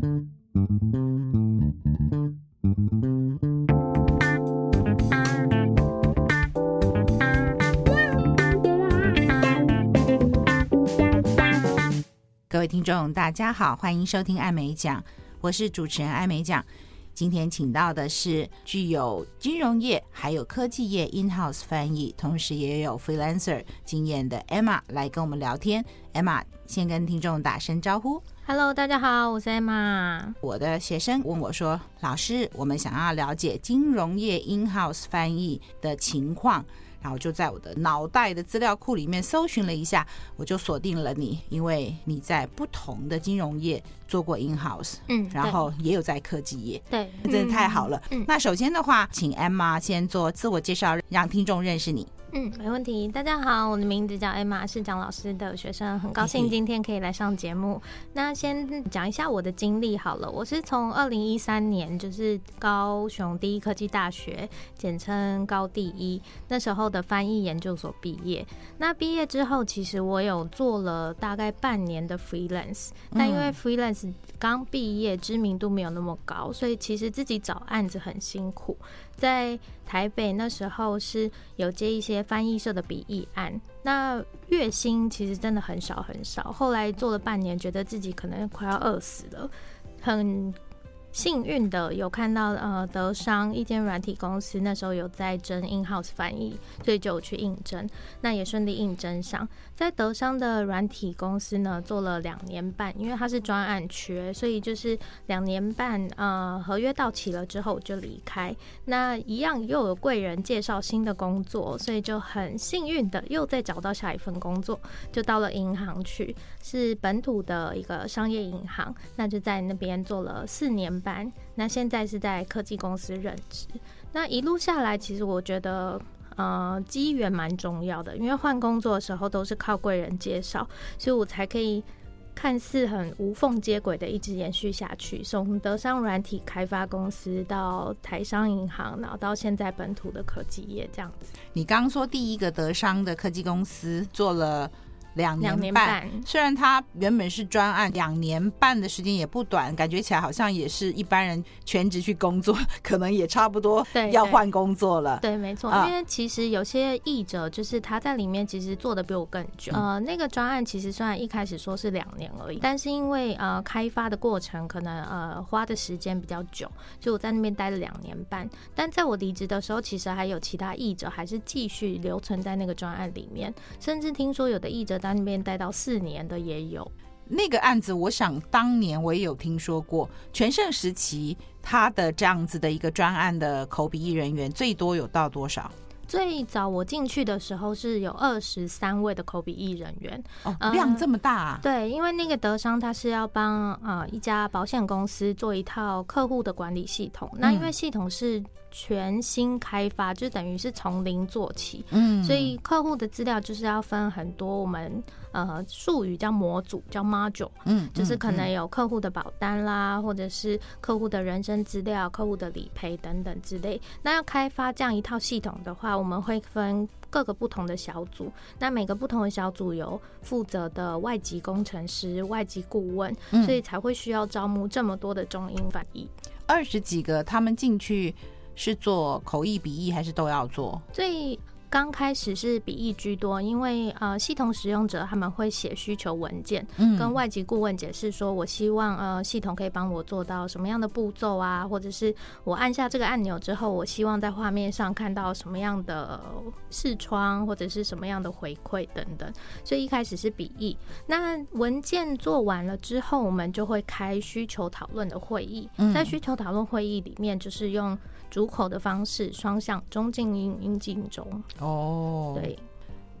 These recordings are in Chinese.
各位听众，大家好，欢迎收听艾美奖，我是主持人艾美奖。今天请到的是具有金融业还有科技业 in-house 翻译，同时也有 freelancer 经验的 Emma 来跟我们聊天。Emma 先跟听众打声招呼，Hello，大家好，我是 Emma。我的学生问我说：“老师，我们想要了解金融业 in-house 翻译的情况。”然后就在我的脑袋的资料库里面搜寻了一下，我就锁定了你，因为你在不同的金融业做过 in house，嗯，然后也有在科技业，对，真的太好了。嗯，那首先的话，请 Emma 先做自我介绍，让听众认识你。嗯，没问题。大家好，我的名字叫 Emma，是蒋老师的学生，很高兴今天可以来上节目。那先讲一下我的经历好了，我是从二零一三年就是高雄第一科技大学，简称高第一，那时候的翻译研究所毕业。那毕业之后，其实我有做了大概半年的 freelance，但因为 freelance 刚毕业，知名度没有那么高，所以其实自己找案子很辛苦。在台北那时候是有接一些翻译社的笔译案，那月薪其实真的很少很少。后来做了半年，觉得自己可能快要饿死了，很。幸运的有看到呃德商一间软体公司那时候有在征 in-house 翻译，所以就有去应征，那也顺利应征上。在德商的软体公司呢做了两年半，因为它是专案缺，所以就是两年半呃合约到期了之后就离开。那一样又有贵人介绍新的工作，所以就很幸运的又再找到下一份工作，就到了银行去，是本土的一个商业银行，那就在那边做了四年。班，那现在是在科技公司任职。那一路下来，其实我觉得，呃，机缘蛮重要的，因为换工作的时候都是靠贵人介绍，所以我才可以看似很无缝接轨的一直延续下去。从德商软体开发公司到台商银行，然后到现在本土的科技业这样子。你刚刚说第一个德商的科技公司做了。两年，年半，虽然他原本是专案，两年半的时间也不短，感觉起来好像也是一般人全职去工作，可能也差不多要换工作了。对，对，对，没错，啊，因为其实有些译者就是他在里面其实做的比我更久。嗯、呃，那个专案其实虽然一开始说是两年而已，但是因为呃开发的过程可能呃花的时间比较久，所以我在那边待了两年半。但在我离职的时候，其实还有其他译者还是继续留存在那个专案里面，甚至听说有的译者。在那边待到四年的也有，那个案子，我想当年我也有听说过。全盛时期，他的这样子的一个专案的口笔译人员最多有到多少？最早我进去的时候是有二十三位的口笔译人员，哦，量这么大啊？嗯，对，因为那个德商他是要帮啊一家保险公司做一套客户的管理系统，嗯，那因为系统是全新开发，就等于是从零做起，嗯，所以客户的资料就是要分很多我们。呃，术语叫模组，叫 module，嗯，就是可能有客户的保单啦，或者是客户的人生资料、客户的理赔等等之类。那要开发这样一套系统的话，我们会分各个不同的小组。那每个不同的小组有负责的外籍工程师、外籍顾问，嗯，所以才会需要招募这么多的中英翻译。二十几个，他们进去是做口译、笔译，还是都要做？最刚开始是笔译居多，因为呃系统使用者他们会写需求文件，嗯，跟外籍顾问解释说，我希望呃系统可以帮我做到什么样的步骤啊，或者是我按下这个按钮之后，我希望在画面上看到什么样的视窗或者是什么样的回馈等等。所以一开始是笔译，那文件做完了之后，我们就会开需求讨论的会议，在需求讨论会议里面，就是用主口的方式，双向中进音，音进中。哦，对，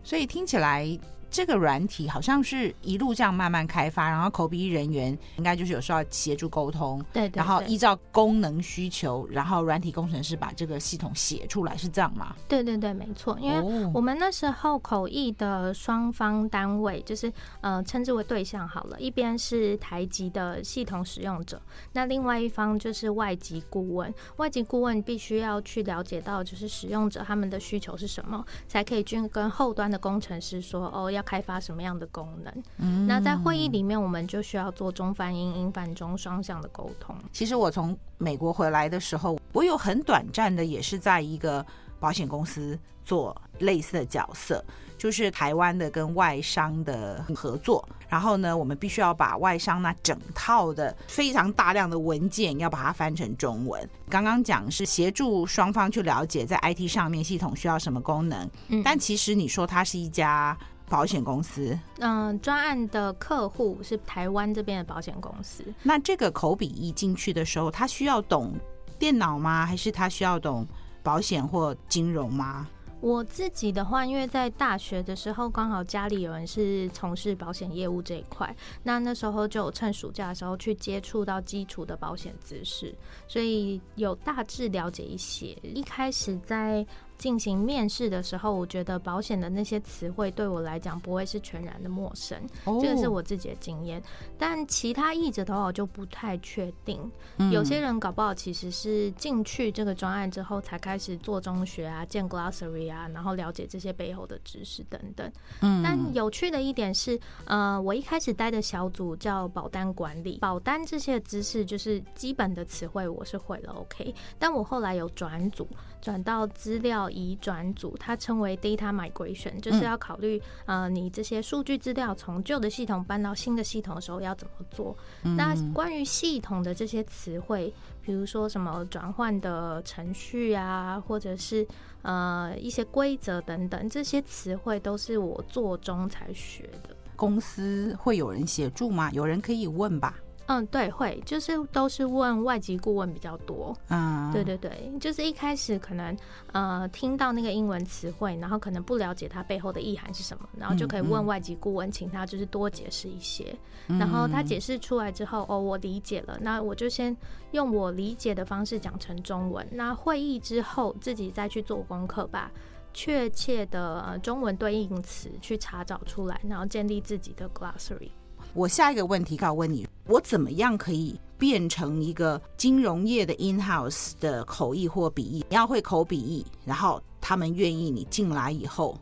所以听起来。这个软体好像是一路这样慢慢开发，然后口笔译人员应该就是有时候要协助沟通，对，对，对，然后依照功能需求，然后软体工程师把这个系统写出来，是这样吗？对对对，没错，因为我们那时候口译的双方单位就是呃称之为对象好了，一边是台籍的系统使用者，那另外一方就是外籍顾问，外籍顾问必须要去了解到就是使用者他们的需求是什么，才可以去跟后端的工程师说哦要。要开发什么样的功能。嗯，那在会议里面，我们就需要做中翻英、英翻中双向的沟通。其实我从美国回来的时候，我有很短暂的也是在一个保险公司做类似的角色。就是台湾的跟外商的合作，然后呢，我们必须要把外商那整套的非常大量的文件要把它翻成中文。刚刚讲是协助双方去了解在 IT 上面系统需要什么功能，嗯，但其实你说它是一家保险公司，嗯，专案的客户是台湾这边的保险公司。那这个口笔译进去的时候，他需要懂电脑吗？还是他需要懂保险或金融吗？我自己的话，因为在大学的时候，刚好家里有人是从事保险业务这一块，那那时候就趁暑假的时候去接触到基础的保险知识，所以有大致了解一些。一开始在进行面试的时候，我觉得保险的那些词汇对我来讲不会是全然的陌生，oh. 这个是我自己的经验。但其他译者的话，我就不太确定。嗯。有些人搞不好其实是进去这个专案之后才开始做中学啊、建 glossary 啊，然后了解这些背后的知识等等。嗯。但有趣的一点是，呃，我一开始待的小组叫保单管理，保单这些知识就是基本的词汇，我是会了 OK。但我后来有转组。转到资料移转组，它称为 data migration，就是要考虑、嗯、呃，你这些数据资料从旧的系统搬到新的系统的时候要怎么做。嗯、那关于系统的这些词汇，比如说什么转换的程序啊，或者是呃一些规则等等，这些词汇都是我做中才学的。公司会有人协助吗？有人可以问吧？嗯，对，会就是都是问外籍顾问比较多。嗯，对对对，就是一开始可能呃听到那个英文词汇，然后可能不了解它背后的意涵是什么，然后就可以问外籍顾问，请他就是多解释一些。嗯，然后他解释出来之后，哦，我理解了，那我就先用我理解的方式讲成中文。那会议之后自己再去做功课吧，确切的中文对应词去查找出来，然后建立自己的 glossary。我下一个问题要问你，我怎么样可以变成一个金融业的 in-house 的口译或笔译？你要会口笔译，然后他们愿意你进来以后，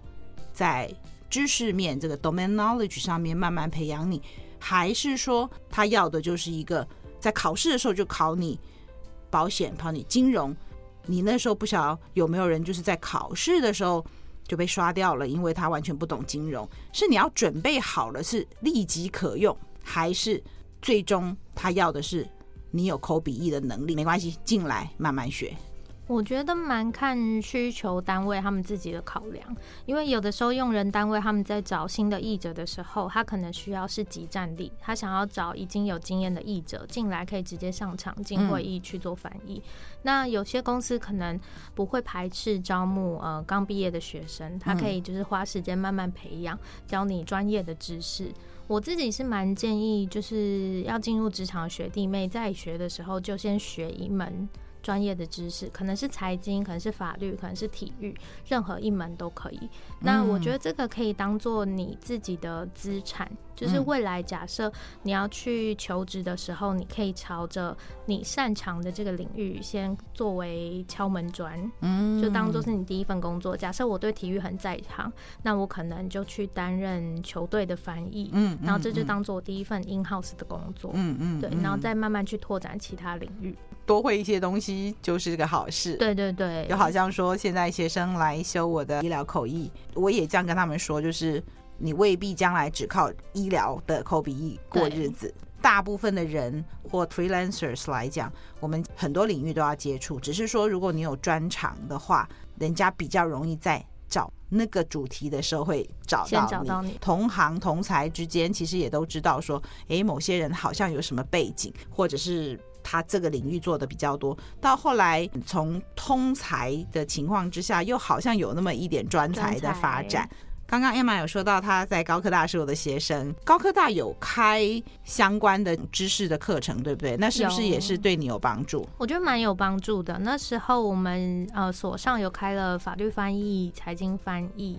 在知识面这个 domain knowledge 上面慢慢培养你，还是说他要的就是一个在考试的时候就考你保险、考你金融？你那时候不晓得有没有人就是在考试的时候？就被刷掉了，因为他完全不懂金融。是你要准备好了，是立即可用，还是最终他要的是你有抠笔译的能力？没关系，进来慢慢学。我觉得蛮看需求单位他们自己的考量，因为有的时候用人单位他们在找新的译者的时候，他可能需要是集战力，他想要找已经有经验的译者进来，可以直接上场进会议去做翻译。嗯。那有些公司可能不会排斥招募呃刚毕业的学生，他可以就是花时间慢慢培养，教你专业的知识。我自己是蛮建议，就是要进入职场的学弟妹在学的时候就先学一门。专业的知识可能是财经，可能是法律，可能是体育，任何一门都可以。那我觉得这个可以当做你自己的资产。就是未来，假设你要去求职的时候，你可以朝着你擅长的这个领域先作为敲门砖，嗯，就当做是你第一份工作。假设我对体育很在行，那我可能就去担任球队的翻译，嗯，然后这就当做我第一份 in house 的工作，嗯嗯，对，然后再慢慢去拓展其他领域，多会一些东西就是个好事。对对对，就好像说现在学生来修我的医疗口译，我也这样跟他们说，就是。你未必将来只靠医疗的口笔译过日子。大部分的人或 freelancers 来讲，我们很多领域都要接触。只是说，如果你有专长的话，人家比较容易在找那个主题的时候会找到你。找到你。同行同才之间，其实也都知道说，诶，某些人好像有什么背景，或者是他这个领域做的比较多。到后来，从通才的情况之下，又好像有那么一点专才的发展。刚刚 Emma 有说到他在高科大是我的学生，高科大有开相关的知识的课程，对不对？那是不是也是对你有帮助？我觉得蛮有帮助的。那时候我们呃所上有开了法律翻译、财经翻译，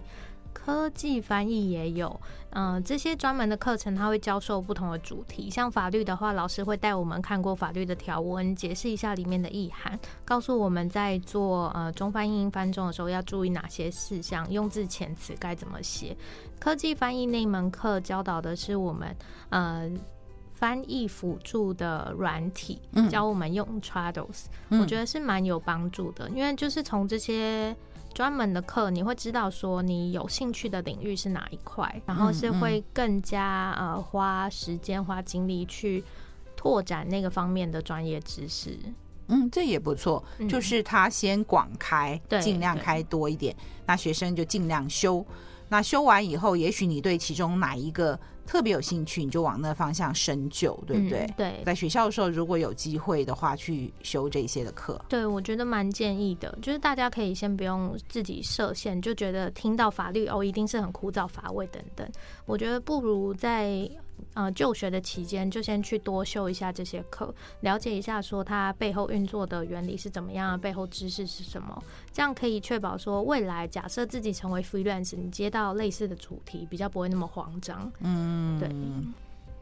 科技翻译也有，嗯、呃，这些专门的课程，他会教授不同的主题。像法律的话，老师会带我们看过法律的条文，解释一下里面的意涵，告诉我们在做呃中翻英翻中的时候要注意哪些事项，用字遣词该怎么写。科技翻译那门课教导的是我们呃翻译辅助的软体，教我们用 Trados，、嗯、我觉得是蛮有帮助的，因为就是从这些。专门的课，你会知道说你有兴趣的领域是哪一块，然后是会更加呃花时间花精力去拓展那个方面的专业知识。嗯，这也不错，就是他先广开，尽量开多一点，那学生就尽量修。那修完以后，也许你对其中哪一个特别有兴趣，你就往那方向深究，对不对？嗯、对，在学校的时候，如果有机会的话，去修这些的课。对，我觉得蛮建议的，就是大家可以先不用自己设限，就觉得听到法律哦，一定是很枯燥乏味等等。我觉得不如在。呃，就学的期间就先去多修一下这些课，了解一下说它背后运作的原理是怎么样，背后知识是什么，这样可以确保说未来假设自己成为 freelance，你接到类似的主题比较不会那么慌张。嗯，对。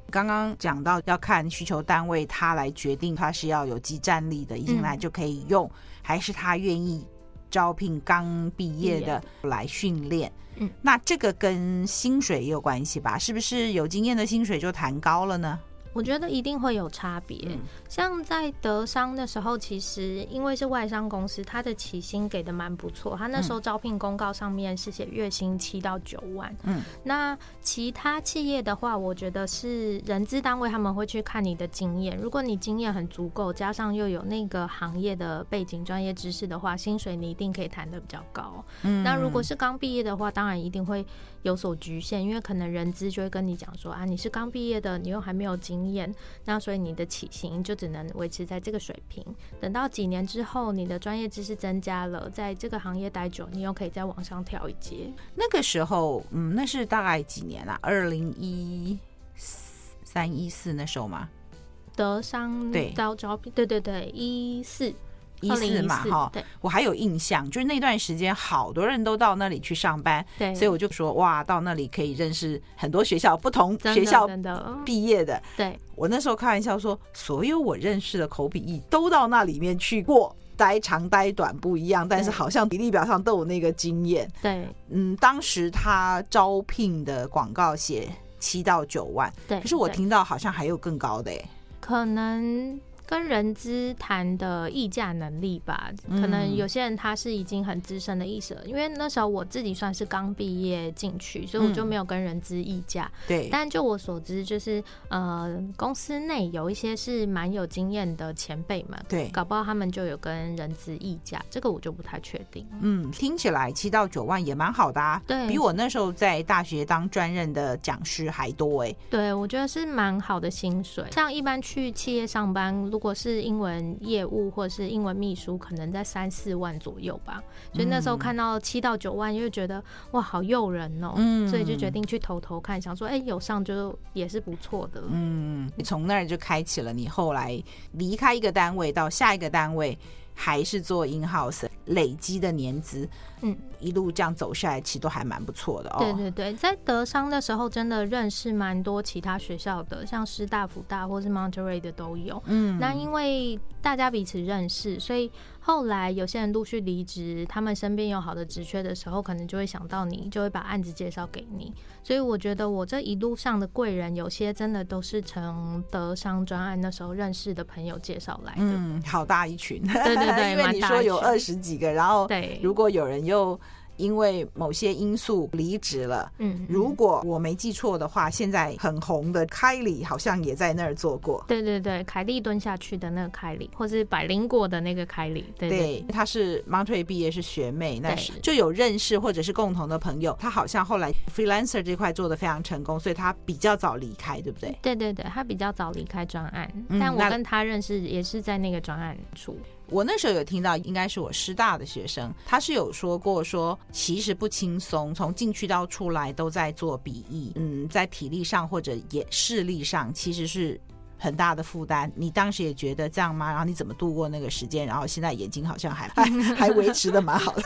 刚刚讲到要看需求单位他来决定他是要有即战力的，一进来就可以用，嗯、还是他愿意招聘刚毕业的来训练。嗯，那这个跟薪水也有关系吧？是不是有经验的薪水就谈高了呢？我觉得一定会有差别。嗯、像在德商的时候，其实因为是外商公司，他的起薪给的蛮不错。他那时候招聘公告上面是写月薪七到九万。嗯，那其他企业的话，我觉得是人资单位他们会去看你的经验。如果你经验很足够，加上又有那个行业的背景、专业知识的话，薪水你一定可以谈的比较高。嗯，那如果是刚毕业的话，当然一定会有所局限，因为可能人资就会跟你讲说啊，你是刚毕业的，你又还没有经验。那所以你的起薪就只能维持在这个水平。等到几年之后，你的专业知识增加了，在这个行业待久，你又可以再往上跳一阶。那个时候，嗯，那是大概几年啊？二零一三一四那时候吗？德商对招招聘，对对对，一四。一四嘛，哈，我还有印象，就是那段时间好多人都到那里去上班，对，所以我就说哇，到那里可以认识很多学校不同学校毕业的，对，我那时候开玩笑说，所有我认识的口笔译都到那里面去过，待长待短不一样，但是好像比例表上都有那个经验，对，嗯，当时他招聘的广告写七到九万，对，可是我听到好像还有更高的，欸，可能。跟人资谈的议价能力吧，可能有些人他是已经很资深的意思了，因为那时候我自己算是刚毕业进去，所以我就没有跟人资议价。对，但就我所知，就是呃，公司内有一些是蛮有经验的前辈们，对，搞不好他们就有跟人资议价，这个我就不太确定。嗯，听起来七到九万也蛮好的啊，对，比我那时候在大学当专任的讲师还多哎。对，我觉得是蛮好的薪水，像一般去企业上班。如果是英文业务或者是英文秘书，可能在三四万左右吧。所以那时候看到七到九万，又觉得哇，好诱人哦。嗯，所以就决定去投投看，想说，哎、欸，有上就也是不错的。嗯，你从那儿就开启了你后来离开一个单位到下一个单位，还是做 in house 累积的年资。嗯，一路这样走下来，其实都还蛮不错的哦。对对对，在德商的时候，真的认识蛮多其他学校的，像师大、福大或是 Monterey 的都有。嗯，那因为大家彼此认识，所以后来有些人陆续离职，他们身边有好的职缺的时候，可能就会想到你，就会把案子介绍给你。所以我觉得我这一路上的贵人，有些真的都是从德商专案那时候认识的朋友介绍来的。嗯，好大一群。对对对，因为你说有二十几个，然后对，如果有人。又因为某些因素离职了。嗯，如果我没记错的话，现在很红的凯莉好像也在那儿做过。对对对，凯莉蹲下去的那个凯莉，或是百灵果的那个凯莉。对，对，对，她是 Monterey 毕业，是学妹，那是就有认识或者是共同的朋友。她好像后来 freelancer 这块做得非常成功，所以她比较早离开，对不对？对对对，她比较早离开专案，嗯，但我跟她认识也是在那个专案处。我那时候有听到，应该是我师大的学生，他是有说过说，其实不轻松，从进去到出来都在做笔译，嗯，在体力上或者也视力上，其实是很大的负担。你当时也觉得这样吗？然后你怎么度过那个时间？然后现在眼睛好像还还 还维持的蛮好的。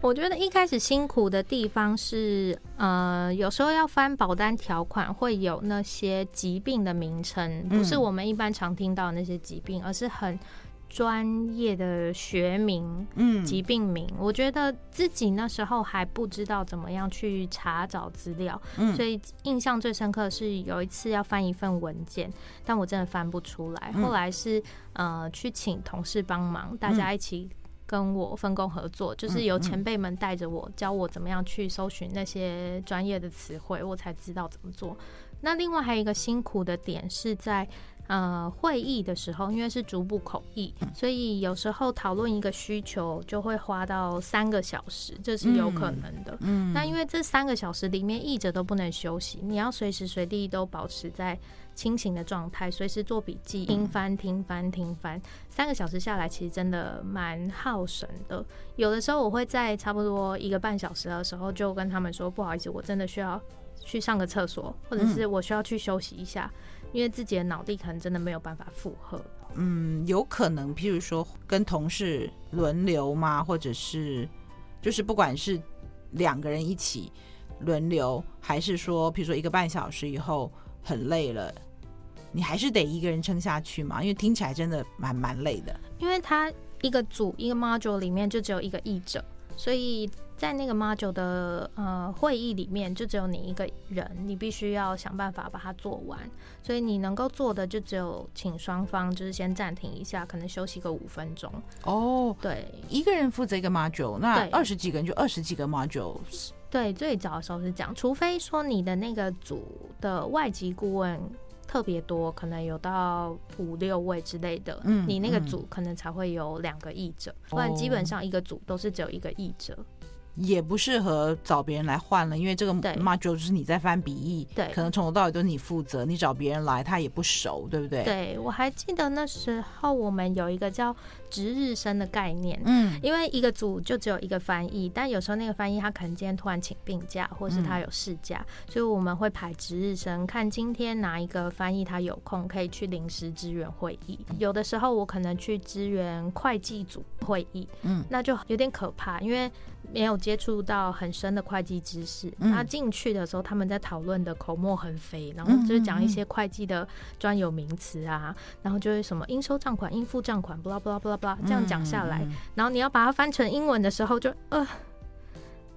我觉得一开始辛苦的地方是，呃，有时候要翻保单条款，会有那些疾病的名称，不是我们一般常听到的那些疾病，而是很。专业的学名，嗯，疾病名，我觉得自己那时候还不知道怎么样去查找资料，嗯，所以印象最深刻的是有一次要翻一份文件，但我真的翻不出来。后来是呃去请同事帮忙，大家一起跟我分工合作，就是由前辈们带着我教我怎么样去搜寻那些专业的词汇，我才知道怎么做。那另外还有一个辛苦的点是在。呃，会议的时候，因为是逐步口译，所以有时候讨论一个需求就会花到三个小时，这是有可能的。嗯，那因为这三个小时里面，译者都不能休息，你要随时随地都保持在清醒的状态，随时做笔记、听翻、听翻、听翻。三个小时下来，其实真的蛮耗神的。有的时候，我会在差不多一个半小时的时候，就跟他们说：“不好意思，我真的需要去上个厕所，或者是我需要去休息一下。”因为自己的脑力可能真的没有办法负荷，嗯，有可能，譬如说跟同事轮流嘛？或者是就是不管是两个人一起轮流，还是说，譬如说一个半小时以后很累了，你还是得一个人撑下去嘛？因为听起来真的蛮蛮累的。因为他一个组一个 module 里面就只有一个译者，所以。在那个 module 的呃会议里面，就只有你一个人，你必须要想办法把它做完。所以你能够做的就只有请双方就是先暂停一下，可能休息个五分钟。哦，对，一个人负责一个 module，那二十几个人就二十几个 module。对，最早的时候是这样，除非说你的那个组的外籍顾问。特别多，可能有到五六位之类的，嗯，你那个组可能才会有两个译者，嗯，不然基本上一个组都是只有一个译者。也不适合找别人来换了，因为这个 module 就是你在翻笔译，对，可能从头到尾都是你负责，你找别人来他也不熟，对不对？对，我还记得那时候我们有一个叫值日生的概念，嗯，因为一个组就只有一个翻译，但有时候那个翻译他可能今天突然请病假，或是他有事假，嗯，所以我们会排值日生，看今天哪一个翻译他有空可以去临时支援会议。有的时候我可能去支援会计组会议，嗯，那就有点可怕，因为。没有接触到很深的会计知识，那进去的时候，他们在讨论的口沫横飞，然后就是讲一些会计的专有名词啊，然后就是什么应收账款、应付账款，巴拉巴拉巴拉巴拉这样讲下来，然后你要把它翻成英文的时候，就呃，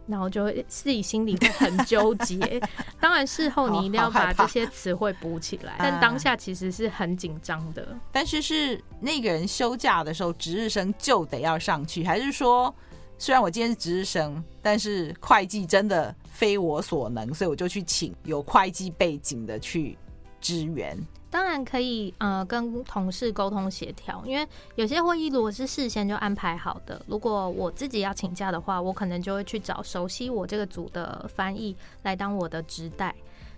然后就会自己心里会很纠结。当然事后你一定要把这些词汇补起来，但当下其实是很紧张的。但是是那个人休假的时候，值日生就得要上去，还是说？虽然我今天是值日生，但是会计真的非我所能，所以我就去请有会计背景的去支援。当然可以，呃，跟同事沟通协调，因为有些会议如果是事先就安排好的，如果我自己要请假的话，我可能就会去找熟悉我这个组的翻译来当我的职代。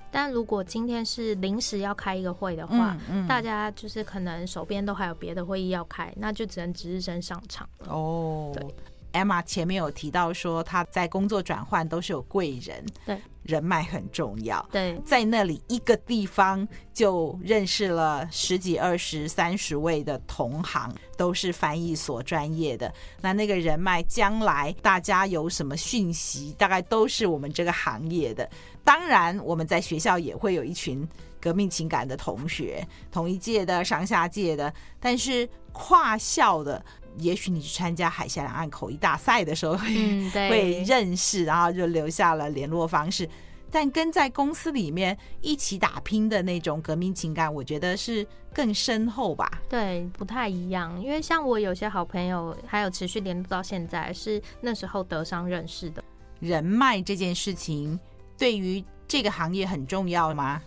但如果今天是临时要开一个会的话，嗯嗯、大家就是可能手边都还有别的会议要开，那就只能值日生上场了。哦，对。Emma 前面有提到说，他在工作转换都是有贵人，对，人脉很重要。对，在那里一个地方就认识了十几、二十、三十位的同行，都是翻译所专业的。那那个人脉，将来大家有什么讯息，大概都是我们这个行业的。当然，我们在学校也会有一群革命情感的同学，同一届的、上下届的，但是跨校的。也许你去参加海峡两岸口译大赛的时候会、嗯、会认识，然后就留下了联络方式。但跟在公司里面一起打拼的那种革命情感，我觉得是更深厚吧。对，不太一样。因为像我有些好朋友，还有持续联络到现在，是那时候德商认识的。人脉这件事情对于这个行业很重要吗？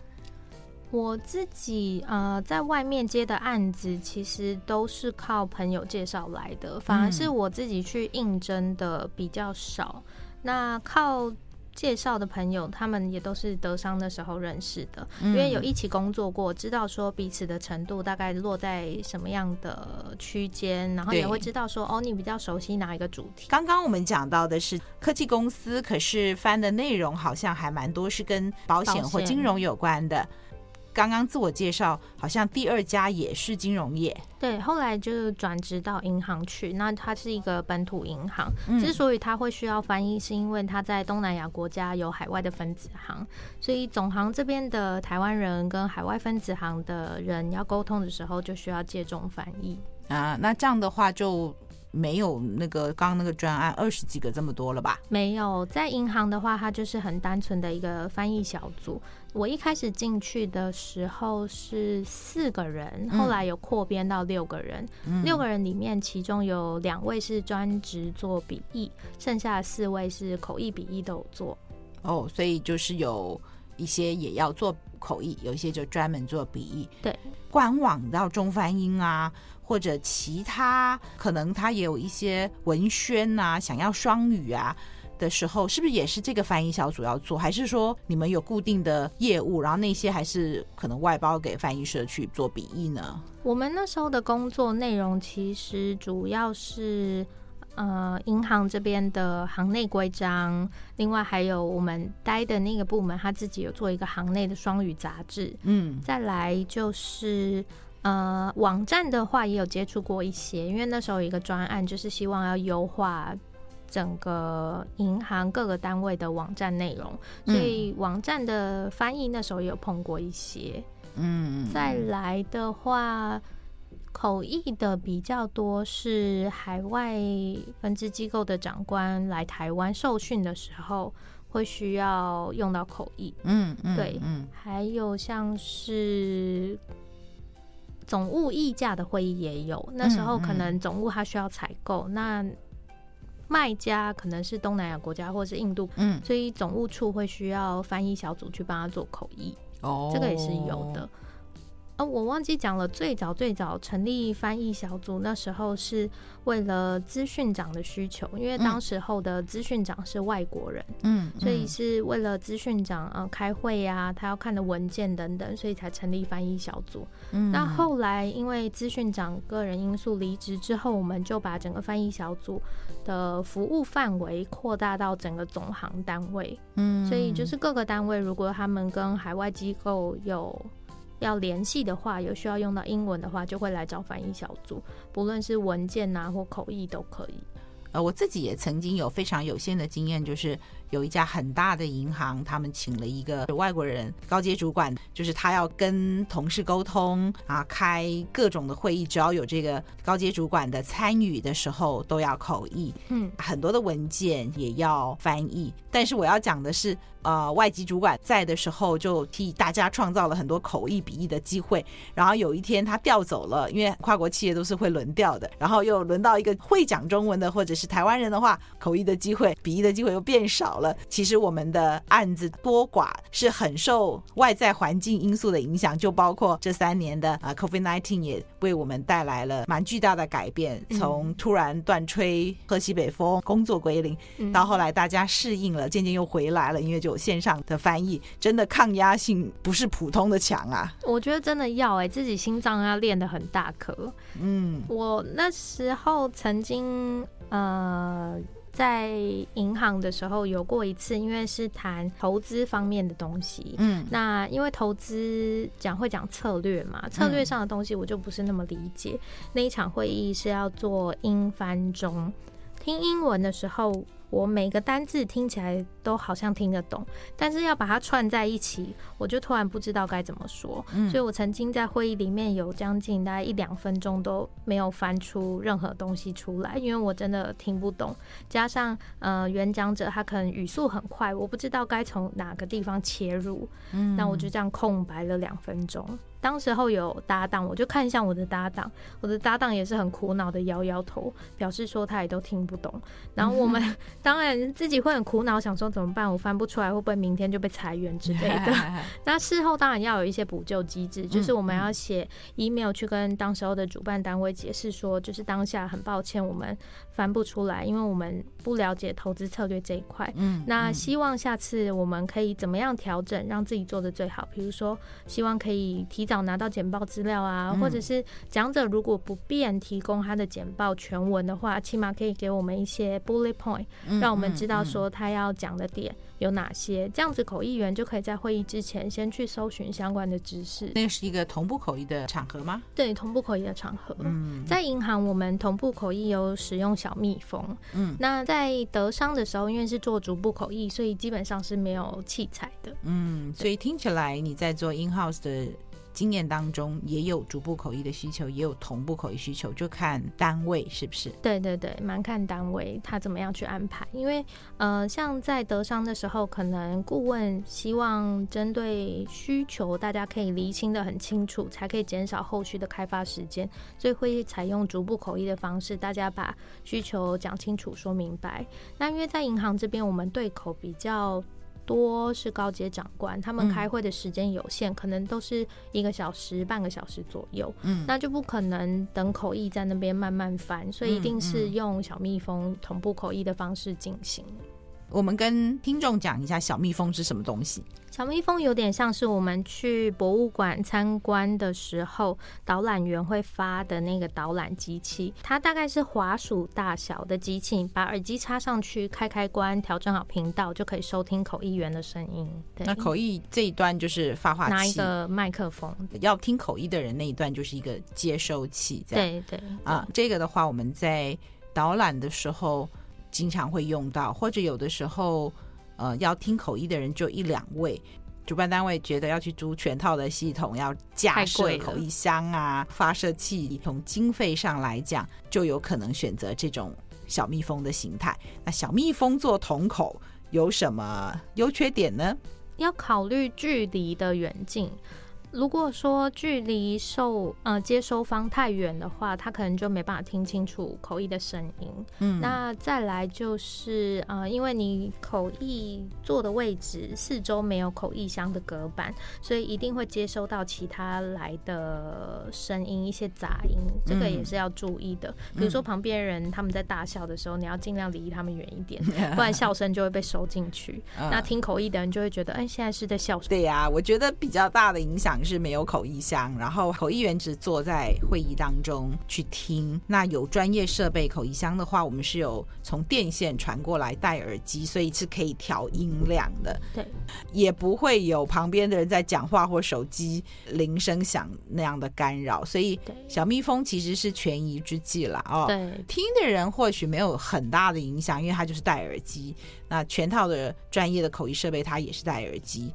我自己呃，在外面接的案子，其实都是靠朋友介绍来的，反而是我自己去应征的比较少。嗯、那靠介绍的朋友，他们也都是德商的时候认识的，嗯、因为有一起工作过，知道说彼此的程度大概落在什么样的区间，然后也会知道说哦，你比较熟悉哪一个主题。刚刚我们讲到的是科技公司，可是翻的内容好像还蛮多是跟保险或金融有关的。刚刚自我介绍，好像第二家也是金融业。对，后来就转职到银行去。那它是一个本土银行，嗯、之所以它会需要翻译，是因为它在东南亚国家有海外的分子行，所以总行这边的台湾人跟海外分子行的人要沟通的时候，就需要借重翻译啊。那这样的话就。没有那个刚刚那个专案二十几个这么多了吧？没有，在银行的话，它就是很单纯的一个翻译小组。我一开始进去的时候是四个人，后来有扩编到六个人。嗯、六个人里面，其中有两位是专职做笔译，剩下的四位是口译笔译都有做。哦，所以就是有一些也要做口译，有一些就专门做笔译。对，官网到中翻英啊。或者其他可能他也有一些文宣啊，想要双语啊的时候，是不是也是这个翻译小组要做？还是说你们有固定的业务，然后那些还是可能外包给翻译社去做笔译呢？我们那时候的工作内容其实主要是呃银行这边的行内规章，另外还有我们待的那个部门，他自己有做一个行内的双语杂志。嗯，再来就是。呃，网站的话也有接触过一些，因为那时候有一个专案，就是希望要优化整个银行各个单位的网站内容，所以网站的翻译那时候也有碰过一些。嗯，再来的话，口译的比较多是海外分支机构的长官来台湾受训的时候会需要用到口译。嗯嗯，对，嗯，还有像是。总务议价的会议也有，那时候可能总务他需要采购，嗯嗯，那卖家可能是东南亚国家或者是印度，嗯，所以总务处会需要翻译小组去帮他做口译，哦，这个也是有的。哦，我忘记讲了，最早最早成立翻译小组那时候是为了资讯长的需求，因为当时候的资讯长是外国人，嗯，所以是为了资讯长呃开会呀，他要看的文件等等，所以才成立翻译小组。嗯，那后来因为资讯长个人因素离职之后，我们就把整个翻译小组的服务范围扩大到整个总行单位，嗯，所以就是各个单位如果他们跟海外机构有要联系的话，有需要用到英文的话，就会来找翻译小组，不论是文件啊或口译都可以。呃，我自己也曾经有非常有限的经验，就是。有一家很大的银行，他们请了一个外国人高阶主管，就是他要跟同事沟通啊，开各种的会议，只要有这个高阶主管的参与的时候，都要口译，嗯，很多的文件也要翻译。但是我要讲的是，呃，外籍主管在的时候，就替大家创造了很多口译笔译的机会。然后有一天他调走了，因为跨国企业都是会轮调的，然后又轮到一个会讲中文的或者是台湾人的话，口译的机会、笔译的机会又变少了。了，其实我们的案子多寡是很受外在环境因素的影响，就包括这三年的啊，COVID-19 也为我们带来了蛮巨大的改变。从突然断吹喝西北风，工作归零，到后来大家适应了，渐渐又回来了，因为就有线上的翻译，真的抗压性不是普通的强啊！我觉得真的要哎、欸，自己心脏要练得很大颗。嗯，我那时候曾经呃。在银行的时候有过一次，因为是谈投资方面的东西。嗯，那因为投资讲会讲策略嘛，策略上的东西我就不是那么理解。那一场会议是要做英翻中，听英文的时候。我每个单字听起来都好像听得懂，但是要把它串在一起，我就突然不知道该怎么说。嗯，所以我曾经在会议里面有将近大概一两分钟都没有翻出任何东西出来，因为我真的听不懂。加上呃，演讲者他可能语速很快，我不知道该从哪个地方切入。嗯，那我就这样空白了两分钟。当时候有搭档，我就看向我的搭档，我的搭档也是很苦恼的摇摇头，表示说他也都听不懂。然后我们 当然自己会很苦恼，想说怎么办？我翻不出来，会不会明天就被裁员之类的？那事后当然要有一些补救机制，就是我们要写 email 去跟当时候的主办单位解释说，就是当下很抱歉，我们翻不出来，因为我们不了解投资策略这一块。嗯，那希望下次我们可以怎么样调整，让自己做得最好？比如说，希望可以提。早拿到简报资料啊，或者是讲者如果不便提供他的简报全文的话，起码可以给我们一些 bullet point，让我们知道说他要讲的点有哪些。这样子口译员就可以在会议之前先去搜寻相关的知识。那是一个同步口译的场合吗？对，同步口译的场合。嗯，在银行我们同步口译有使用小蜜蜂。嗯，那在德商的时候，因为是做逐步口译，所以基本上是没有器材的。嗯，所以听起来你在做 in house 的。经验当中也有逐步口译的需求，也有同步口译需求，就看单位是不是？对对对，蛮看单位他怎么样去安排。因为呃，像在德商的时候，可能顾问希望针对需求，大家可以厘清得很清楚，才可以减少后续的开发时间，所以会采用逐步口译的方式，大家把需求讲清楚、说明白。那因为在银行这边，我们对口比较。多是高阶长官，他们开会的时间有限，嗯，可能都是一个小时、半个小时左右，嗯，那就不可能等口译在那边慢慢翻，所以一定是用小蜜蜂同步口译的方式进行。我们跟听众讲一下小蜜蜂是什么东西。小蜜蜂有点像是我们去博物馆参观的时候，导览员会发的那个导览机器。它大概是滑鼠大小的机器，把耳机插上去，开开关，调整好频道，就可以收听口译员的声音。对，那口译这一端就是发话器，拿一个麦克风。要听口译的人那一段就是一个接收器。对对啊，这个的话我们在导览的时候。经常会用到，或者有的时候，呃，要听口译的人就一两位。主办单位觉得要去租全套的系统，要架设口译箱啊、发射器，从经费上来讲，就有可能选择这种小蜜蜂的形态。那小蜜蜂做同口有什么优缺点呢？要考虑距离的远近。如果说距离受呃接收方太远的话，他可能就没办法听清楚口译的声音。嗯，那再来就是呃，因为你口译坐的位置四周没有口译箱的隔板，所以一定会接收到其他来的声音，一些杂音，这个也是要注意的。嗯、比如说旁边人他们在大笑的时候，你要尽量离他们远一点，不然笑声就会被收进去。嗯、那听口译的人就会觉得，哎，现在是在笑。对呀、啊，我觉得比较大的影响。是没有口译箱，然后口译员只坐在会议当中去听。那有专业设备口译箱的话，我们是有从电线传过来戴耳机，所以是可以调音量的。对，也不会有旁边的人在讲话或手机铃声响那样的干扰。所以小蜜蜂其实是权宜之计了哦。对，听的人或许没有很大的影响，因为他就是戴耳机。那全套的专业的口译设备，它也是戴耳机。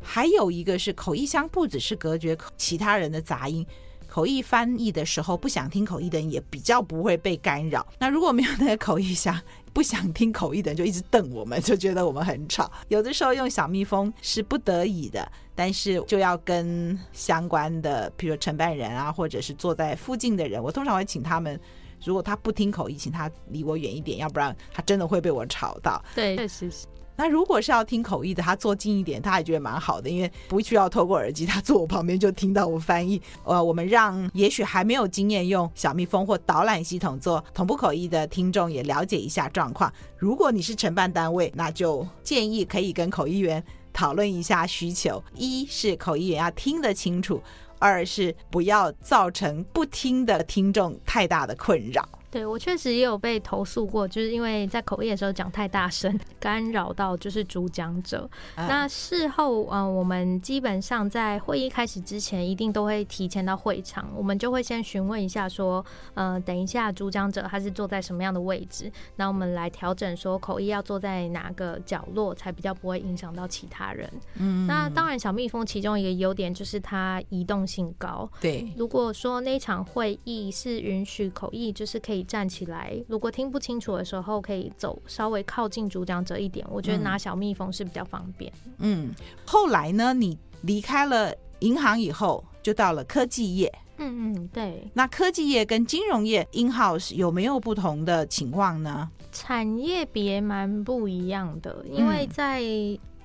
还有一个是口译箱，不只是隔绝其他人的杂音，口译翻译的时候不想听口译的人也比较不会被干扰。那如果没有那个口译箱，不想听口译的人就一直瞪我们，就觉得我们很吵。有的时候用小蜜蜂是不得已的，但是就要跟相关的，比如承办人啊，或者是坐在附近的人，我通常会请他们，如果他不听口译，请他离我远一点，要不然他真的会被我吵到。对，确实是。那如果是要听口译的，他坐近一点，他还觉得蛮好的，因为不需要透过耳机，他坐我旁边就听到我翻译。呃，我们让也许还没有经验用小蜜蜂或导览系统做同步口译的听众也了解一下状况。如果你是承办单位，那就建议可以跟口译员讨论一下需求：一是口译员要听得清楚，二是不要造成不听的听众太大的困扰。对，我确实也有被投诉过，就是因为在口译的时候讲太大声，干扰到就是主讲者。嗯、那事后，嗯、呃，我们基本上在会议开始之前，一定都会提前到会场，我们就会先询问一下，说，呃，等一下主讲者他是坐在什么样的位置，那我们来调整说口译要坐在哪个角落，才比较不会影响到其他人。嗯，那当然，小蜜蜂其中一个优点就是它移动性高。对，如果说那场会议是允许口译，就是可以。站起来，如果听不清楚的时候，可以走稍微靠近主讲者一点。我觉得拿小蜜蜂是比较方便。嗯，后来呢，你离开了银行以后，就到了科技业。嗯嗯，对。那科技业跟金融业 in house 有没有不同的情况呢？产业别蛮不一样的，因为在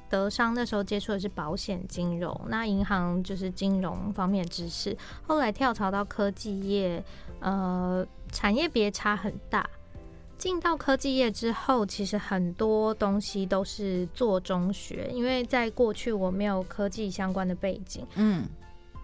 德商那时候接触的是保险金融，那银行就是金融方面的知识。后来跳槽到科技业，呃。产业别差很大，进到科技业之后，其实很多东西都是做中学，因为在过去我没有科技相关的背景，嗯，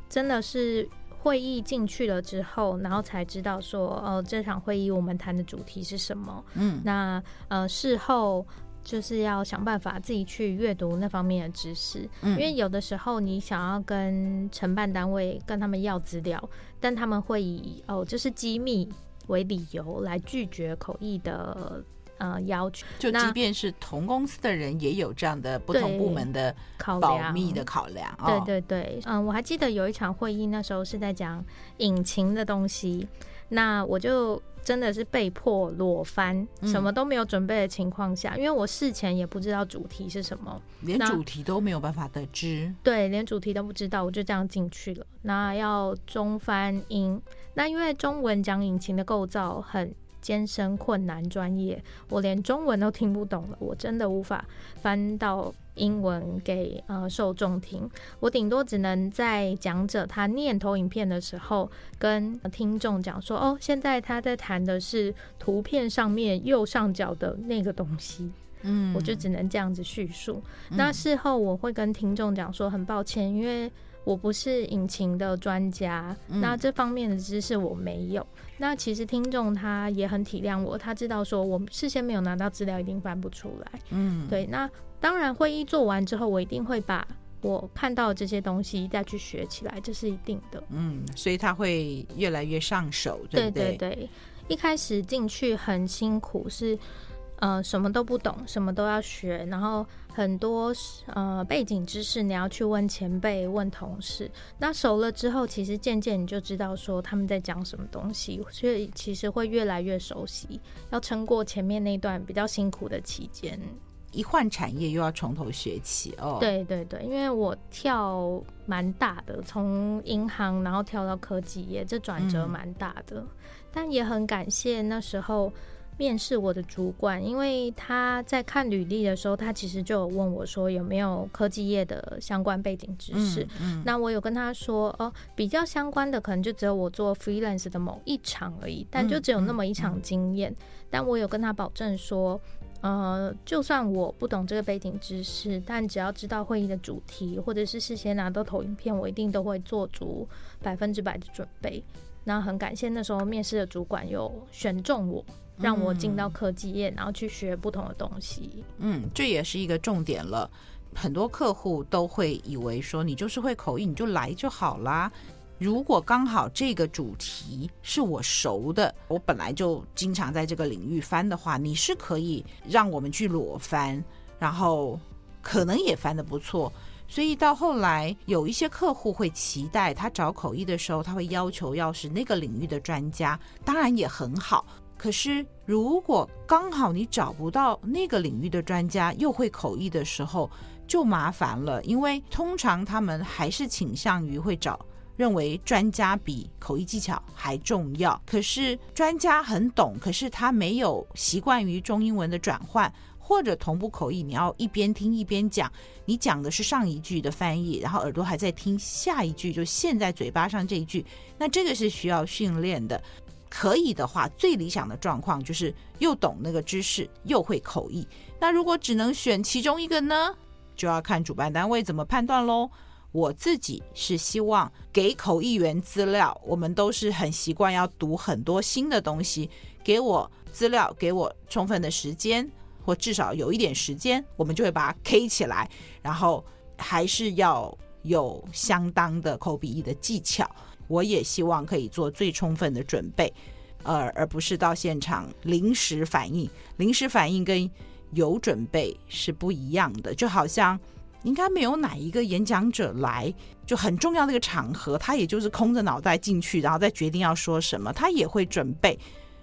真的是会议进去了之后，然后才知道说，呃，这场会议我们谈的主题是什么。嗯，那呃事后就是要想办法自己去阅读那方面的知识，嗯，因为有的时候你想要跟承办单位跟他们要资料，但他们会以哦这是机密为理由来拒绝口译的。呃，要求就即便是同公司的人，也有这样的不同部门的保密的考量。考量对对对，嗯，我还记得有一场会议，那时候是在讲引擎的东西，那我就真的是被迫裸翻，什么都没有准备的情况下，嗯，因为我事前也不知道主题是什么，连主题都没有办法得知。对，连主题都不知道，我就这样进去了。那要中翻英，那因为中文讲引擎的构造很。艰深、困难、专业，我连中文都听不懂了，我真的无法翻到英文给呃受众听。我顶多只能在讲者他念投影片的时候，跟听众讲说：“哦，现在他在谈的是图片上面右上角的那个东西。”嗯，我就只能这样子叙述。那事后我会跟听众讲说：“很抱歉，因为我不是引擎的专家，那这方面的知识我没有。”那其实听众他也很体谅我，他知道说我事先没有拿到资料，一定翻不出来。嗯，对。那当然，会议做完之后，我一定会把我看到的这些东西再去学起来，这是一定的。嗯，所以他会越来越上手，对不对？对对对，一开始进去很辛苦，是。呃，什么都不懂，什么都要学，然后很多呃背景知识你要去问前辈、问同事。那熟了之后，其实渐渐你就知道说他们在讲什么东西，所以其实会越来越熟悉。要撑过前面那段比较辛苦的期间，一换产业又要从头学起哦。对对对，因为我跳蛮大的，从银行然后跳到科技业，这转折蛮大的，嗯，但也很感谢那时候。面试我的主管，因为他在看履历的时候，他其实就有问我说有没有科技业的相关背景知识。嗯嗯、那我有跟他说，哦，比较相关的可能就只有我做 freelance 的某一场而已，但就只有那么一场经验。但我有跟他保证说，呃，就算我不懂这个背景知识，但只要知道会议的主题，或者是事先拿到投影片，我一定都会做足百分之百的准备。那很感谢那时候面试的主管有选中我。让我进到科技业，然后去学不同的东西。嗯，这也是一个重点了。很多客户都会以为说，你就是会口译，你就来就好啦。如果刚好这个主题是我熟的，我本来就经常在这个领域翻的话，你是可以让我们去裸翻，然后可能也翻得不错。所以到后来，有一些客户会期待他找口译的时候，他会要求要是那个领域的专家，当然也很好。可是，如果刚好你找不到那个领域的专家又会口译的时候，就麻烦了。因为通常他们还是倾向于会找认为专家比口译技巧还重要。可是专家很懂，可是他没有习惯于中英文的转换或者同步口译，你要一边听一边讲。你讲的是上一句的翻译，然后耳朵还在听下一句，就现在嘴巴上这一句，那这个是需要训练的。可以的话，最理想的状况就是又懂那个知识，又会口译。那如果只能选其中一个呢，就要看主办单位怎么判断喽。我自己是希望给口译员资料，我们都是很习惯要读很多新的东西，给我资料，给我充分的时间，或至少有一点时间，我们就会把它 K 起来。然后还是要有相当的口笔译的技巧。我也希望可以做最充分的准备，呃，而不是到现场临时反应。临时反应跟有准备是不一样的。就好像应该没有哪一个演讲者来就很重要的一个场合，他也就是空着脑袋进去，然后再决定要说什么，他也会准备。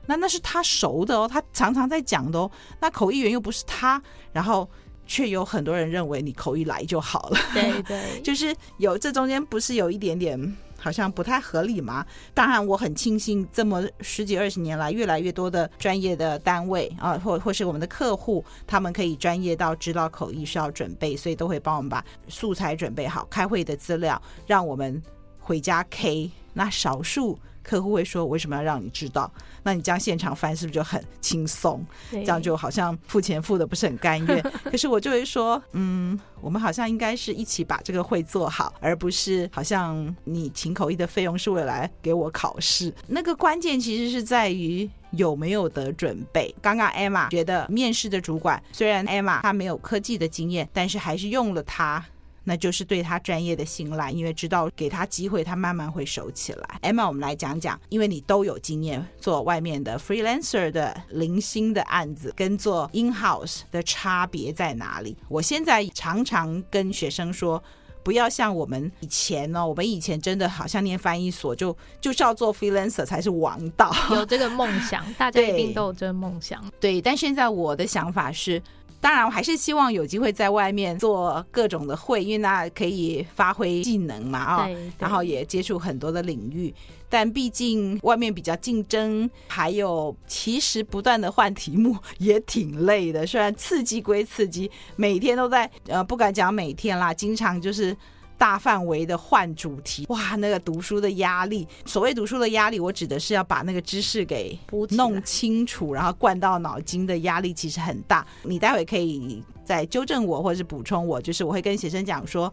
那那是他熟的哦，他常常在讲的哦。那口译员又不是他，然后却有很多人认为你口译来就好了。对对，就是有这中间不是有一点点。好像不太合理嘛。当然，我很庆幸这么十几二十年来，越来越多的专业的单位啊，或或是我们的客户，他们可以专业到知道口译需要准备，所以都会帮我们把素材准备好，开会的资料让我们回家 K。那少数客户会说：“为什么要让你知道？”那你这样现场翻是不是就很轻松？这样就好像付钱付的不是很甘愿。可是我就会说：“嗯，我们好像应该是一起把这个会做好，而不是好像你请口译的费用是为了来给我考试。那个关键其实是在于。”有没有得准备？刚刚 Emma 觉得面试的主管虽然 Emma 她没有科技的经验，但是还是用了她，那就是对他专业的信赖，因为知道给他机会，他慢慢会熟起来。Emma，我们来讲讲，因为你都有经验做外面的 freelancer 的零星的案子，跟做 in house 的差别在哪里？我现在常常跟学生说。不要像我们以前哦，我们以前真的好像念翻译所就就是要做 freelancer 才是王道，有这个梦想，大家一定 都有这个梦想。对，但现在我的想法是，当然我还是希望有机会在外面做各种的会，因为那可以发挥技能嘛啊，然后也接触很多的领域。但毕竟外面比较竞争，还有其实不断的换题目也挺累的。虽然刺激归刺激，每天都在呃，不敢讲每天啦，经常就是大范围的换主题。哇，那个读书的压力，所谓读书的压力，我指的是要把那个知识给弄清楚，然后灌到脑筋的压力其实很大。你待会可以再纠正我，或者是补充我，就是我会跟学生讲说。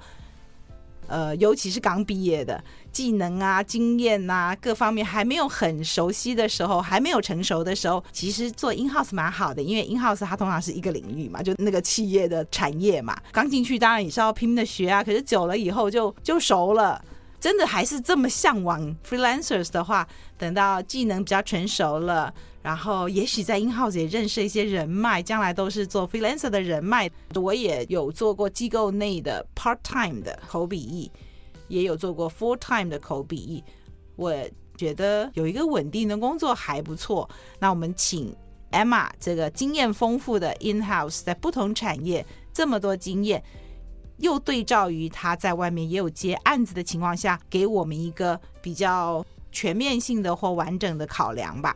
呃，尤其是刚毕业的，技能啊、经验啊，各方面还没有很熟悉的时候，还没有成熟的时候，其实做 in house 蛮好的，因为 in house 它通常是一个领域嘛，就那个企业的产业嘛。刚进去当然也是要拼命的学啊，可是久了以后就就熟了。真的还是这么向往 freelancers 的话，等到技能比较成熟了。然后，也许在 in-house 也认识一些人脉，将来都是做 freelancer 的人脉。我也有做过机构内的 part-time 的口笔译，也有做过 full-time 的口笔译。我觉得有一个稳定的工作还不错。那我们请 Emma 这个经验丰富的 in-house，在不同产业这么多经验，又对照于他在外面也有接案子的情况下，给我们一个比较全面性的或完整的考量吧。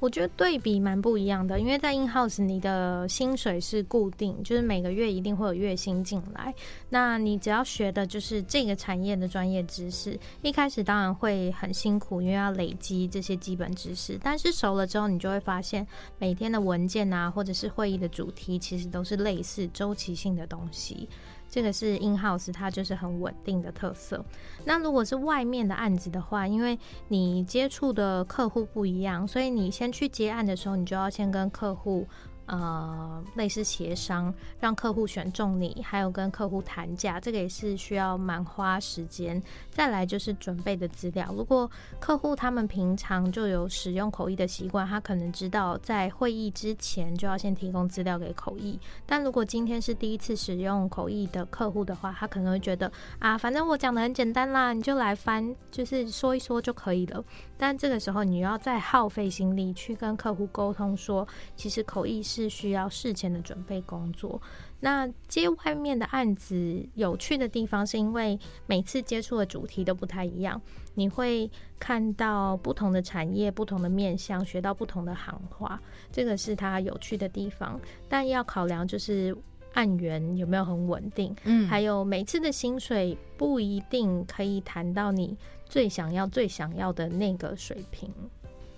我觉得对比蛮不一样的，因为在 in house 你的薪水是固定，就是每个月一定会有月薪进来。那你只要学的就是这个产业的专业知识，一开始当然会很辛苦，因为要累积这些基本知识。但是熟了之后，你就会发现每天的文件啊，或者是会议的主题，其实都是类似周期性的东西。这个是 in house，它就是很稳定的特色。那如果是外面的案子的话，因为你接触的客户不一样，所以你先去接案的时候，你就要先跟客户。呃，类似协商，让客户选中你，还有跟客户谈价，这个也是需要蛮花时间。再来就是准备的资料，如果客户他们平常就有使用口译的习惯，他可能知道在会议之前就要先提供资料给口译。但如果今天是第一次使用口译的客户的话，他可能会觉得啊，反正我讲的很简单啦，你就来翻，就是说一说就可以了。但这个时候你要再耗费心力去跟客户沟通说，其实口译是需要事前的准备工作。那接外面的案子有趣的地方，是因为每次接触的主题都不太一样，你会看到不同的产业、不同的面向，学到不同的行话，这个是它有趣的地方。但要考量就是案源有没有很稳定，嗯，还有每次的薪水不一定可以谈到你最想要、最想要的那个水平。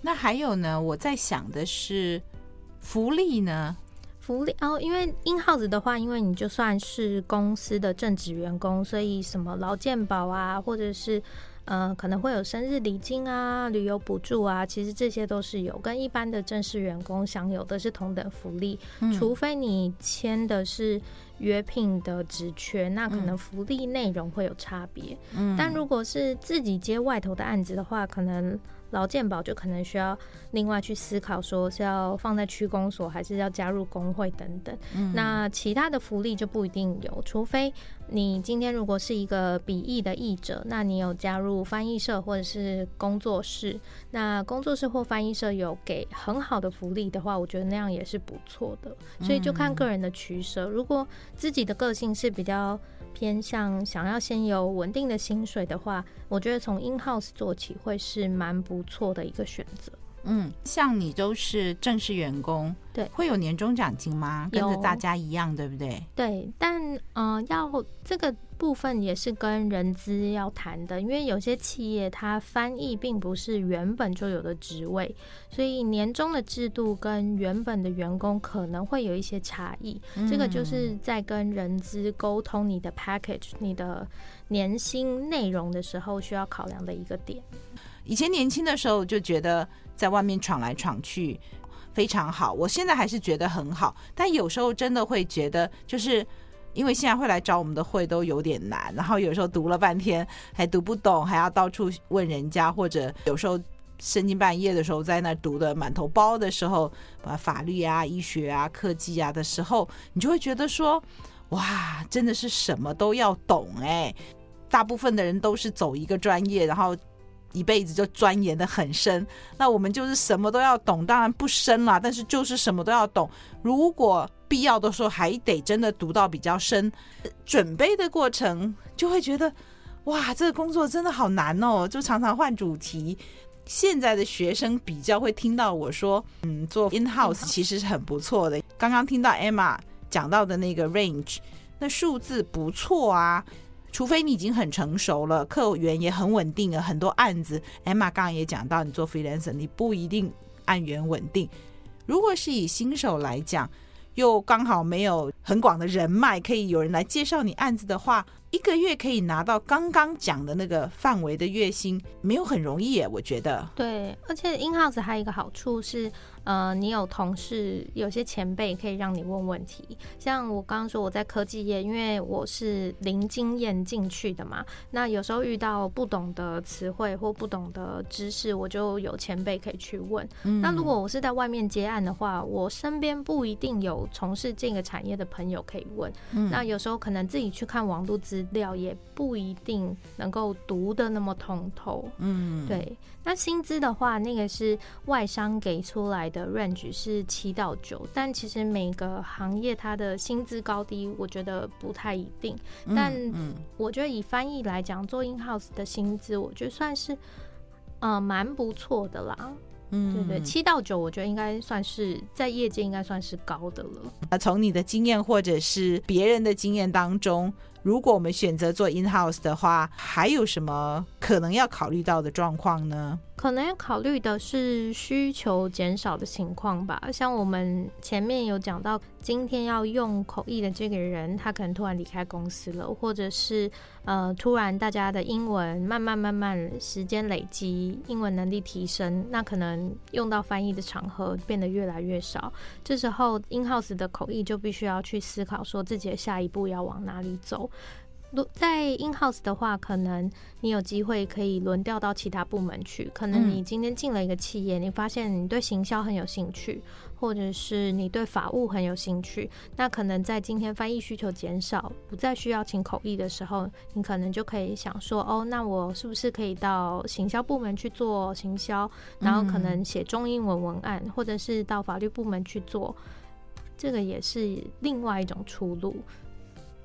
那还有呢？我在想的是。福利呢？福利哦，因为 in house 的话，因为你就算是公司的正职员工，所以什么劳健保啊，或者是呃可能会有生日礼金啊、旅游补助啊，其实这些都是有跟一般的正式员工享有的是同等福利，嗯、除非你签的是约聘的职缺，那可能福利内容会有差别。嗯，但如果是自己接外头的案子的话，可能。劳健保就可能需要另外去思考，说是要放在区公所，还是要加入工会等等。嗯。那其他的福利就不一定有，除非你今天如果是一个笔译的译者，那你有加入翻译社或者是工作室，那工作室或翻译社有给很好的福利的话，我觉得那样也是不错的。所以就看个人的取舍。如果自己的个性是比较。偏向想要先有稳定的薪水的话，我觉得从 in house 做起会是蛮不错的一个选择。嗯，像你都是正式员工，对，会有年终奖金吗？跟着大家一样，对不对？对，但嗯、呃，要这个部分也是跟人资要谈的，因为有些企业它翻译并不是原本就有的职位，所以年终的制度跟原本的员工可能会有一些差异。嗯、这个就是在跟人资沟通你的 package、你的年薪内容的时候需要考量的一个点。以前年轻的时候就觉得在外面闯来闯去非常好，我现在还是觉得很好，但有时候真的会觉得，就是因为现在会来找我们的会都有点难，然后有时候读了半天还读不懂，还要到处问人家，或者有时候深更半夜的时候在那读的满头包的时候，啊，法律啊、医学啊、科技啊的时候，你就会觉得说，哇，真的是什么都要懂哎，大部分的人都是走一个专业，然后。一辈子就钻研的很深，那我们就是什么都要懂，当然不深啦，但是就是什么都要懂。如果必要的时候，还得真的读到比较深，准备的过程就会觉得，哇，这个工作真的好难哦，就常常换主题。现在的学生比较会听到我说，嗯，做 in house 其实是很不错的。刚刚听到 Emma 讲到的那个 range，那数字不错啊。除非你已经很成熟了，客源也很稳定了，很多案子。Emma 刚刚也讲到，你做 freelancer，你不一定案源稳定。如果是以新手来讲，又刚好没有很广的人脉，可以有人来介绍你案子的话，一个月可以拿到刚刚讲的那个范围的月薪，没有很容易耶，我觉得。对，而且 in house 还有一个好处是。呃，你有同事，有些前辈可以让你问问题。像我刚刚说我在科技业，因为我是零经验进去的嘛，那有时候遇到不懂的词汇或不懂的知识，我就有前辈可以去问。嗯。那如果我是在外面接案的话，我身边不一定有从事这个产业的朋友可以问。嗯。那有时候可能自己去看网络资料，也不一定能够读得那么通透。嗯。对。那薪资的话，那个是外商给出来的。range 是七到九，但其实每个行业它的薪资高低，我觉得不太一定。但我觉得以翻译来讲，做 in house 的薪资，我觉得算是呃蛮不错的啦。嗯，对对，七到九，我觉得应该算是在业界应该算是高的了。那从你的经验或者是别人的经验当中，如果我们选择做 in house 的话，还有什么可能要考虑到的状况呢？可能要考虑的是需求减少的情况吧，像我们前面有讲到，今天要用口译的这个人，他可能突然离开公司了，或者是呃，突然大家的英文慢慢慢慢时间累积，英文能力提升，那可能用到翻译的场合变得越来越少，这时候 in house 的口译就必须要去思考，说自己的下一步要往哪里走。在 in house 的话，可能你有机会可以轮调到其他部门去。可能你今天进了一个企业，你发现你对行销很有兴趣，或者是你对法务很有兴趣。那可能在今天翻译需求减少，不再需要请口译的时候，你可能就可以想说：哦，那我是不是可以到行销部门去做行销？然后可能写中英文文案，或者是到法律部门去做，这个也是另外一种出路。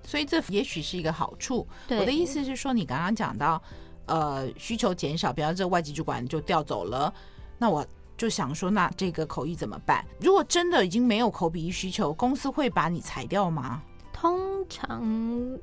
所以这也许是一个好处。我的意思是说，你刚刚讲到，呃，需求减少，比方这外籍主管就调走了，那我就想说，那这个口译怎么办？如果真的已经没有口笔译需求，公司会把你裁掉吗？通常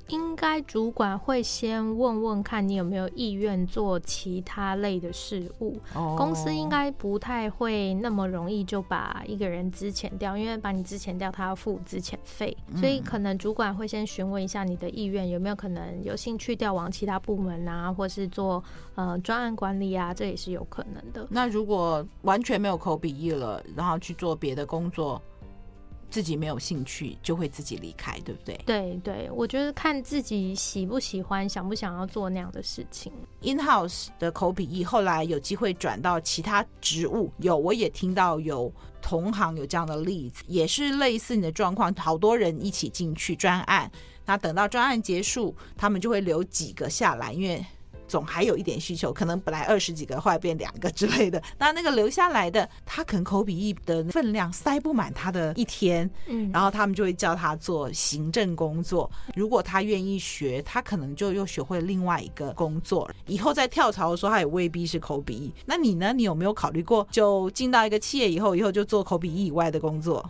应该主管会先问问看你有没有意愿做其他类的事务。Oh. 公司应该不太会那么容易就把一个人资遣掉，因为把你资遣掉，他要付资遣费，所以可能主管会先询问一下你的意愿，有没有可能有兴趣调往其他部门啊，或是做呃专案管理啊，这也是有可能的。那如果完全没有口笔译了，然后去做别的工作？自己没有兴趣，就会自己离开，对不对？对对，我觉得看自己喜不喜欢，想不想要做那样的事情。In-house 的口笔译后来有机会转到其他职务，有我也听到有同行有这样的例子，也是类似你的状况，好多人一起进去专案，那等到专案结束，他们就会留几个下来，因为总还有一点需求，可能本来二十几个，后来变两个之类的。那那个留下来的，他可能口笔译的分量塞不满他的一天，嗯，然后他们就会叫他做行政工作。如果他愿意学，他可能就又学会另外一个工作。以后在跳槽的时候，他也未必是口笔译。那你呢？你有没有考虑过，就进到一个企业以后，以后就做口笔译以外的工作？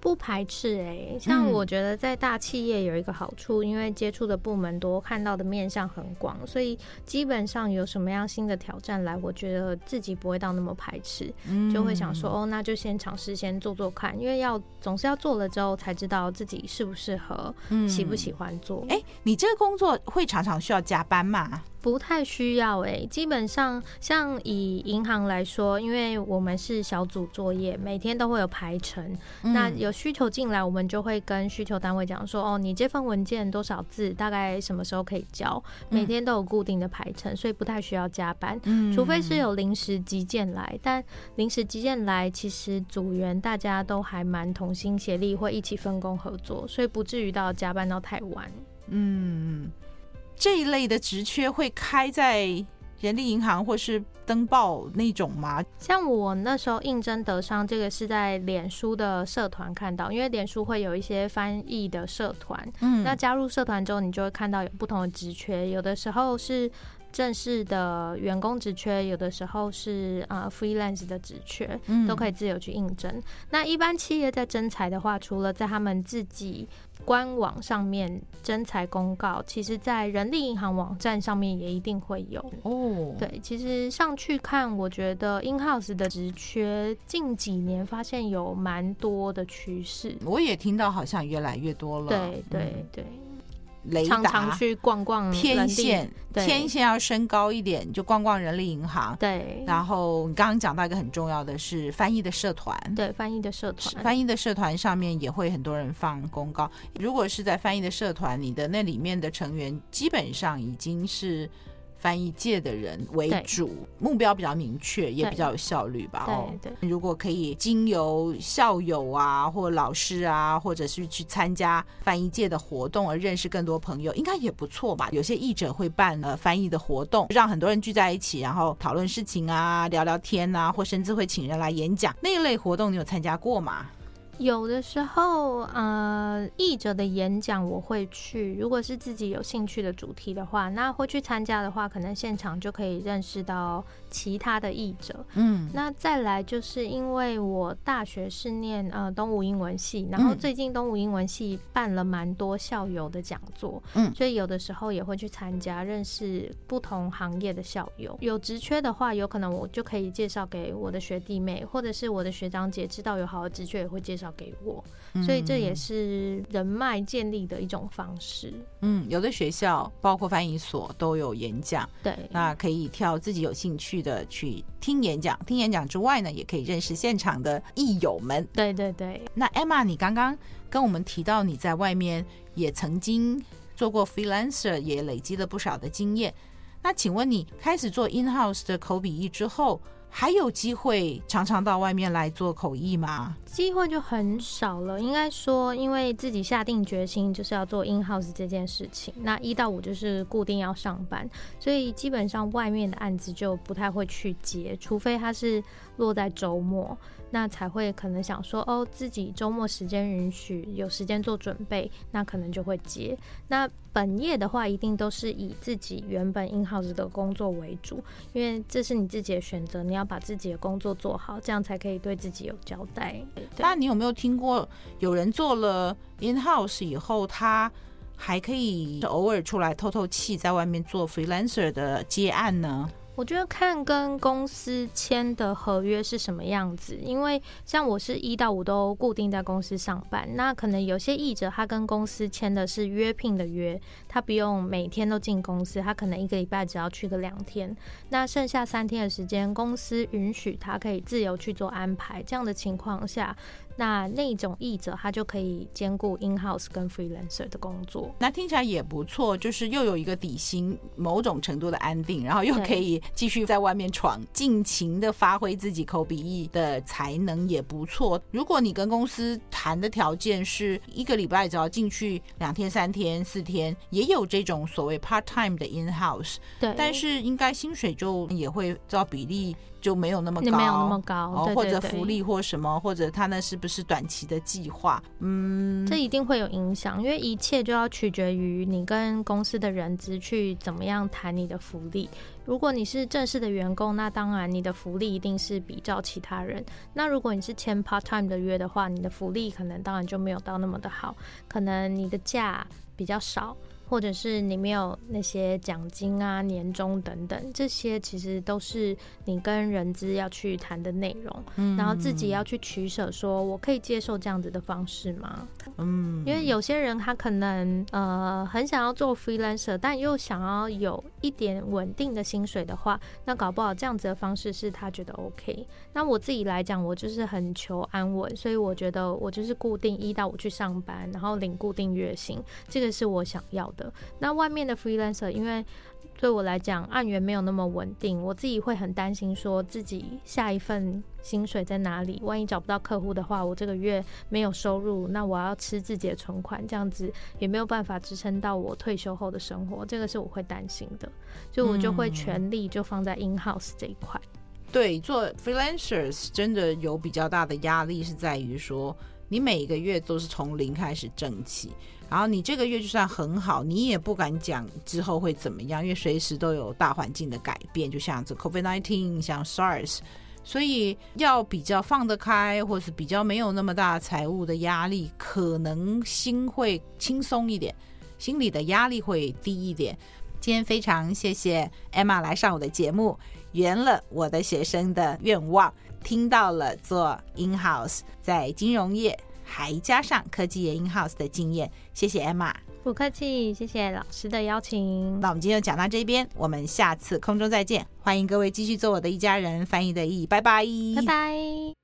不排斥哎、欸，像我觉得在大企业有一个好处，嗯、因为接触的部门多，看到的面向很广，所以基本上有什么样新的挑战来，我觉得自己不会到那么排斥，嗯、就会想说哦，那就先尝试先做做看，因为要总是要做了之后才知道自己适不适合，嗯、喜不喜欢做。哎、欸，你这个工作会常常需要加班吗？不太需要诶、欸，基本上像以银行来说，因为我们是小组作业，每天都会有排程。嗯、那有需求进来，我们就会跟需求单位讲说：“哦，你这份文件多少字，大概什么时候可以交？”每天都有固定的排程，所以不太需要加班。嗯、除非是有临时急件来，但临时急件来，其实组员大家都还蛮同心协力，会一起分工合作，所以不至于到加班到太晚。嗯。这一类的职缺会开在人力银行或是登报那种吗？像我那时候应征德商，这个是在脸书的社团看到，因为脸书会有一些翻译的社团，嗯，那加入社团之后，你就会看到有不同的职缺，有的时候是。正式的员工职缺，有的时候是呃 freelance 的职缺，都可以自由去应征。嗯、那一般企业在征才的话，除了在他们自己官网上面征才公告，其实在人力银行网站上面也一定会有哦。对，其实上去看，我觉得 in house 的职缺近几年发现有蛮多的趋势。我也听到好像越来越多了。对对对。嗯雷达常常去逛逛天线，天线要升高一点，就逛逛人力银行。对，然后你刚刚讲到一个很重要的是翻译的社团，对，翻译的社团，翻译的社团上面也会很多人放公告。如果是在翻译的社团，你的那里面的成员基本上已经是。翻译界的人为主，目标比较明确，也比较有效率吧。哦，对，如果可以经由校友啊，或老师啊，或者是去参加翻译界的活动而认识更多朋友，应该也不错吧？有些译者会办呃翻译的活动，让很多人聚在一起，然后讨论事情啊，聊聊天啊，或甚至会请人来演讲那一类活动，你有参加过吗？有的时候，呃，译者的演讲我会去。如果是自己有兴趣的主题的话，那会去参加的话，可能现场就可以认识到其他的译者。嗯，那再来就是因为我大学是念呃东吴英文系，然后最近东吴英文系办了蛮多校友的讲座，嗯，所以有的时候也会去参加，认识不同行业的校友。有职缺的话，有可能我就可以介绍给我的学弟妹，或者是我的学长姐知道有好的职缺，也会介绍。给我，所以这也是人脉建立的一种方式。嗯，有的学校包括翻译所都有演讲，对，那可以挑自己有兴趣的去听演讲。听演讲之外呢，也可以认识现场的译友们。对对对。那 Emma，你刚刚跟我们提到你在外面也曾经做过 freelancer，也累积了不少的经验。那请问你开始做 in house 的口笔译之后，还有机会常常到外面来做口译吗？机会就很少了。应该说，因为自己下定决心就是要做 in house 这件事情，那一到五就是固定要上班，所以基本上外面的案子就不太会去接，除非他是落在周末。那才会可能想说哦，自己周末时间允许，有时间做准备，那可能就会接。那本业的话，一定都是以自己原本 in house 的工作为主，因为这是你自己的选择，你要把自己的工作做好，这样才可以对自己有交代。那你有没有听过有人做了 in house 以后，他还可以偶尔出来透透气，在外面做 freelancer 的接案呢？我觉得看跟公司签的合约是什么样子，因为像我是一到五都固定在公司上班，那可能有些译者他跟公司签的是约聘的约，他不用每天都进公司，他可能一个礼拜只要去个两天，那剩下三天的时间，公司允许他可以自由去做安排，这样的情况下。那那种译者，他就可以兼顾 in house 跟 freelancer 的工作。那听起来也不错，就是又有一个底薪，某种程度的安定，然后又可以继续在外面闯，尽情的发挥自己口笔译的才能也不错。如果你跟公司谈的条件是一个礼拜只要进去两天、三天、四天，也有这种所谓 part time 的 in house，对，但是应该薪水就也会照比例。就没有那么高，没有那么高，对对对，或者福利或什么，或者他那是不是短期的计划？嗯，这一定会有影响，因为一切就要取决于你跟公司的人资去怎么样谈你的福利。如果你是正式的员工，那当然你的福利一定是比照其他人。那如果你是签 part time 的约的话，你的福利可能当然就没有到那么的好，可能你的假比较少。或者是你没有那些奖金啊、年终等等，这些其实都是你跟人资要去谈的内容，嗯，然后自己要去取舍，说我可以接受这样子的方式吗？嗯，因为有些人他可能呃很想要做 freelancer，但又想要有一点稳定的薪水的话，那搞不好这样子的方式是他觉得 OK。那我自己来讲，我就是很求安稳，所以我觉得我就是固定一到五去上班，然后领固定月薪，这个是我想要的。那外面的 freelancer，因为对我来讲，案源没有那么稳定，我自己会很担心，说自己下一份薪水在哪里？万一找不到客户的话，我这个月没有收入，那我要吃自己的存款，这样子也没有办法支撑到我退休后的生活，这个是我会担心的，所以我就会全力就放在 in house 这一块。嗯。对，做 freelancers 真的有比较大的压力，是在于说你每个月都是从零开始挣起。然后你这个月就算很好，你也不敢讲之后会怎么样，因为随时都有大环境的改变，就像这 COVID-19，像 SARS，所以要比较放得开，或是比较没有那么大财务的压力，可能心会轻松一点，心里的压力会低一点。今天非常谢谢 Emma 来上我的节目，圆了我的学生的愿望，听到了做 in house 在金融业。还加上科技业 in house 的经验，谢谢 Emma，不客气，谢谢老师的邀请。那我们今天就讲到这边，我们下次空中再见，欢迎各位继续做我的一家人，翻译的译，拜拜，拜拜。